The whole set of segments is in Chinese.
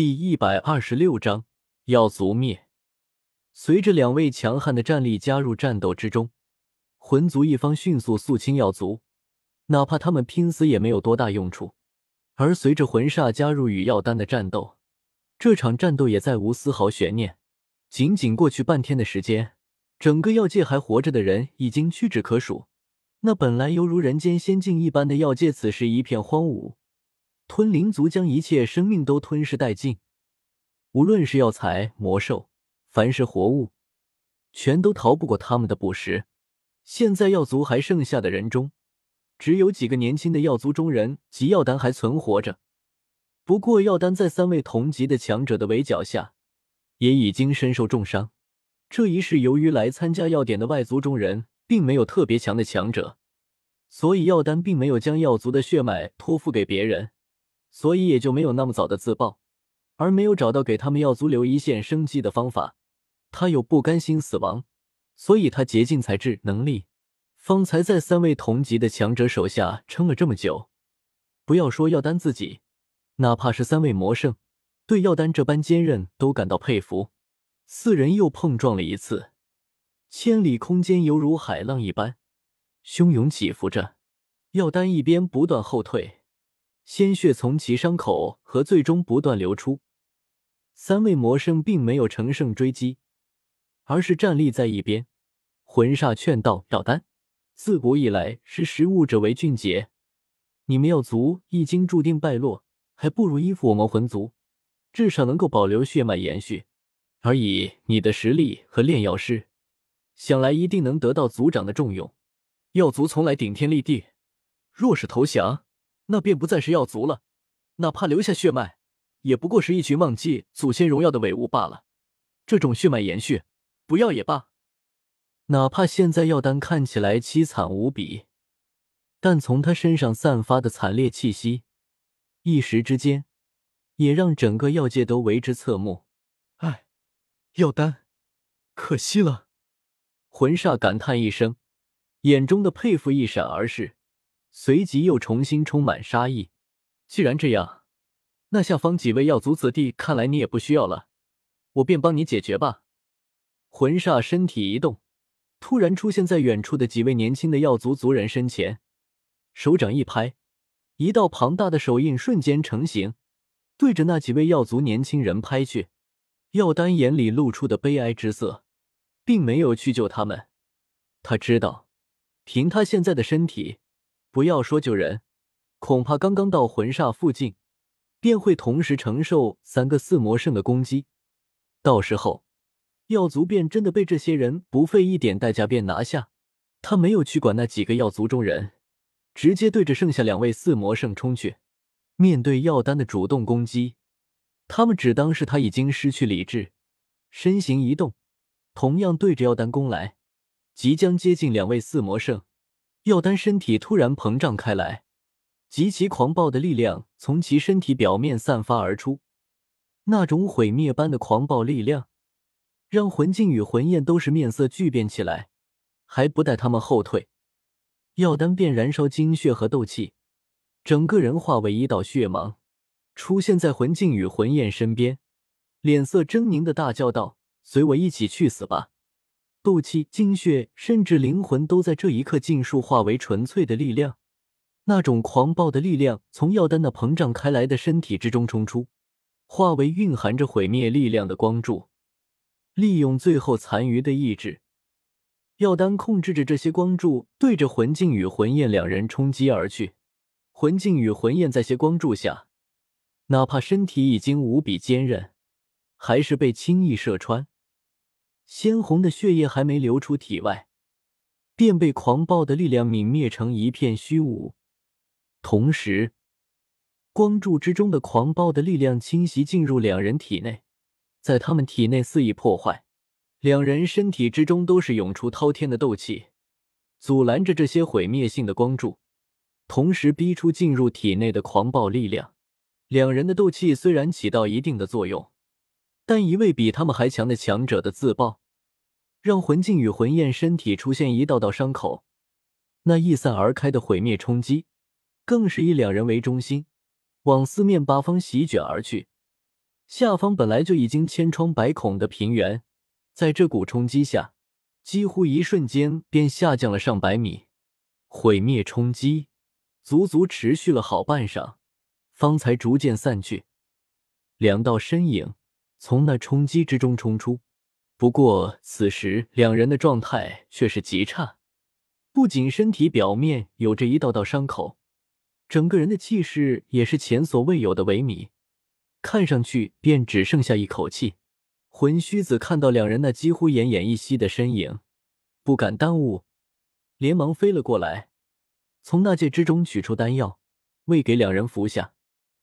第一百二十六章药族灭。随着两位强悍的战力加入战斗之中，魂族一方迅速肃清药族，哪怕他们拼死也没有多大用处。而随着魂煞加入与药丹的战斗，这场战斗也再无丝毫悬念。仅仅过去半天的时间，整个药界还活着的人已经屈指可数。那本来犹如人间仙境一般的药界，此时一片荒芜。吞灵族将一切生命都吞噬殆尽，无论是药材、魔兽，凡是活物，全都逃不过他们的捕食。现在药族还剩下的人中，只有几个年轻的药族中人及药丹还存活着。不过，药丹在三位同级的强者的围剿下，也已经身受重伤。这一世，由于来参加药典的外族中人并没有特别强的强者，所以药丹并没有将药族的血脉托付给别人。所以也就没有那么早的自爆，而没有找到给他们药族留一线生机的方法。他又不甘心死亡，所以他竭尽才智能力，方才在三位同级的强者手下撑了这么久。不要说药丹自己，哪怕是三位魔圣，对药丹这般坚韧都感到佩服。四人又碰撞了一次，千里空间犹如海浪一般汹涌起伏着，药丹一边不断后退。鲜血从其伤口和最终不断流出，三位魔圣并没有乘胜追击，而是站立在一边。魂煞劝道：“药丹，自古以来识时务者为俊杰，你们药族已经注定败落，还不如依附我们魂族，至少能够保留血脉延续。而以你的实力和炼药师，想来一定能得到族长的重用。药族从来顶天立地，若是投降。”那便不再是药族了，哪怕留下血脉，也不过是一群忘记祖先荣耀的伪物罢了。这种血脉延续，不要也罢。哪怕现在药丹看起来凄惨无比，但从他身上散发的惨烈气息，一时之间也让整个药界都为之侧目。唉，药丹，可惜了。魂煞感叹一声，眼中的佩服一闪而逝。随即又重新充满杀意。既然这样，那下方几位药族子弟看来你也不需要了，我便帮你解决吧。魂煞身体一动，突然出现在远处的几位年轻的药族族人身前，手掌一拍，一道庞大的手印瞬间成型，对着那几位药族年轻人拍去。药丹眼里露出的悲哀之色，并没有去救他们。他知道，凭他现在的身体。不要说救人，恐怕刚刚到魂煞附近，便会同时承受三个四魔圣的攻击。到时候，药族便真的被这些人不费一点代价便拿下。他没有去管那几个药族中人，直接对着剩下两位四魔圣冲去。面对药丹的主动攻击，他们只当是他已经失去理智，身形一动，同样对着药丹攻来。即将接近两位四魔圣。药丹身体突然膨胀开来，极其狂暴的力量从其身体表面散发而出。那种毁灭般的狂暴力量，让魂镜与魂焰都是面色巨变起来。还不待他们后退，药丹便燃烧精血和斗气，整个人化为一道血芒，出现在魂镜与魂焰身边，脸色狰狞的大叫道：“随我一起去死吧！”斗气、精血，甚至灵魂，都在这一刻尽数化为纯粹的力量。那种狂暴的力量从药丹那膨胀开来的身体之中冲出，化为蕴含着毁灭力量的光柱。利用最后残余的意志，药丹控制着这些光柱，对着魂镜与魂焰两人冲击而去。魂镜与魂焰在些光柱下，哪怕身体已经无比坚韧，还是被轻易射穿。鲜红的血液还没流出体外，便被狂暴的力量泯灭成一片虚无。同时，光柱之中的狂暴的力量侵袭进入两人体内，在他们体内肆意破坏。两人身体之中都是涌出滔天的斗气，阻拦着这些毁灭性的光柱，同时逼出进入体内的狂暴力量。两人的斗气虽然起到一定的作用。但一位比他们还强的强者的自爆，让魂镜与魂焰身体出现一道道伤口。那溢散而开的毁灭冲击，更是以两人为中心，往四面八方席卷而去。下方本来就已经千疮百孔的平原，在这股冲击下，几乎一瞬间便下降了上百米。毁灭冲击足足持续了好半晌，方才逐渐散去。两道身影从那冲击之中冲出，不过此时两人的状态却是极差，不仅身体表面有着一道道伤口，整个人的气势也是前所未有的萎靡，看上去便只剩下一口气。魂虚子看到两人那几乎奄奄一息的身影，不敢耽误。连忙飞了过来，从纳戒之中取出丹药，喂给两人服下。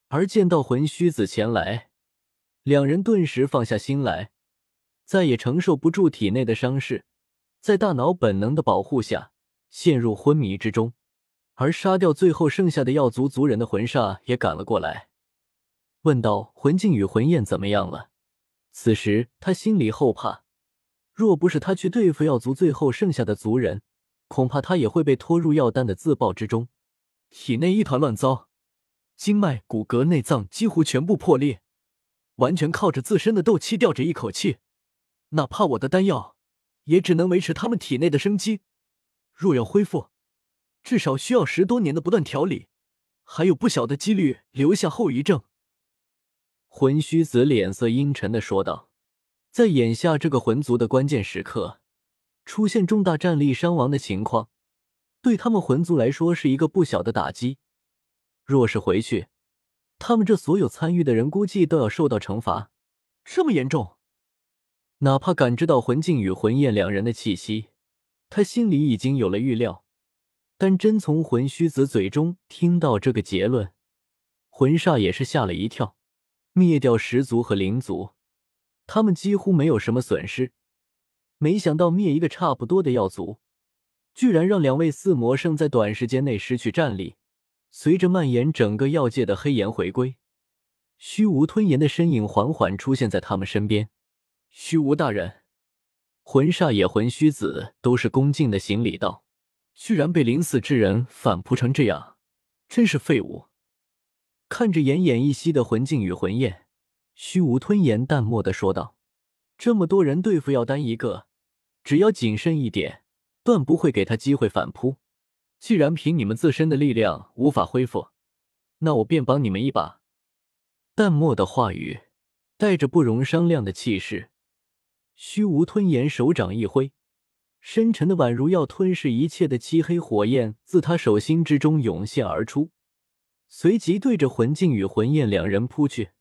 而见到魂虚子前来，两人顿时放下心来，再也承受不住体内的伤势，在大脑本能的保护下，陷入昏迷之中。而杀掉最后剩下的药族族人的魂煞也赶了过来，问道：“魂镜与魂焰怎么样了？”此时他心里后怕，若不是他去对付药族最后剩下的族人。恐怕他也会被拖入药丹的自爆之中，体内一团乱糟，经脉、骨骼、内脏几乎全部破裂，完全靠着自身的斗气吊着一口气。哪怕我的丹药，也只能维持他们体内的生机。若要恢复，至少需要十多年的不断调理，还有不小的几率留下后遗症。魂虚子脸色阴沉的说道：“在眼下这个魂族的关键时刻。”出现重大战力伤亡的情况，对他们魂族来说是一个不小的打击。若是回去，他们这所有参与的人估计都要受到惩罚。这么严重？哪怕感知到魂镜与魂焰两人的气息，他心里已经有了预料。但真从魂虚子嘴中听到这个结论，魂煞也是吓了一跳。灭掉十族和灵族，他们几乎没有什么损失。没想到灭一个差不多的药族，居然让两位四魔圣在短时间内失去战力。随着蔓延整个药界的黑炎回归，虚无吞炎的身影缓缓出现在他们身边。虚无大人，魂煞也魂虚子都是恭敬的行礼道：“居然被临死之人反扑成这样，真是废物！”看着奄奄一息的魂镜与魂焰，虚无吞炎淡漠的说道：“这么多人对付药丹一个。”只要谨慎一点，断不会给他机会反扑。既然凭你们自身的力量无法恢复，那我便帮你们一把。淡漠的话语带着不容商量的气势，虚无吞炎手掌一挥，深沉的宛如要吞噬一切的漆黑火焰自他手心之中涌现而出，随即对着魂镜与魂焰两人扑去。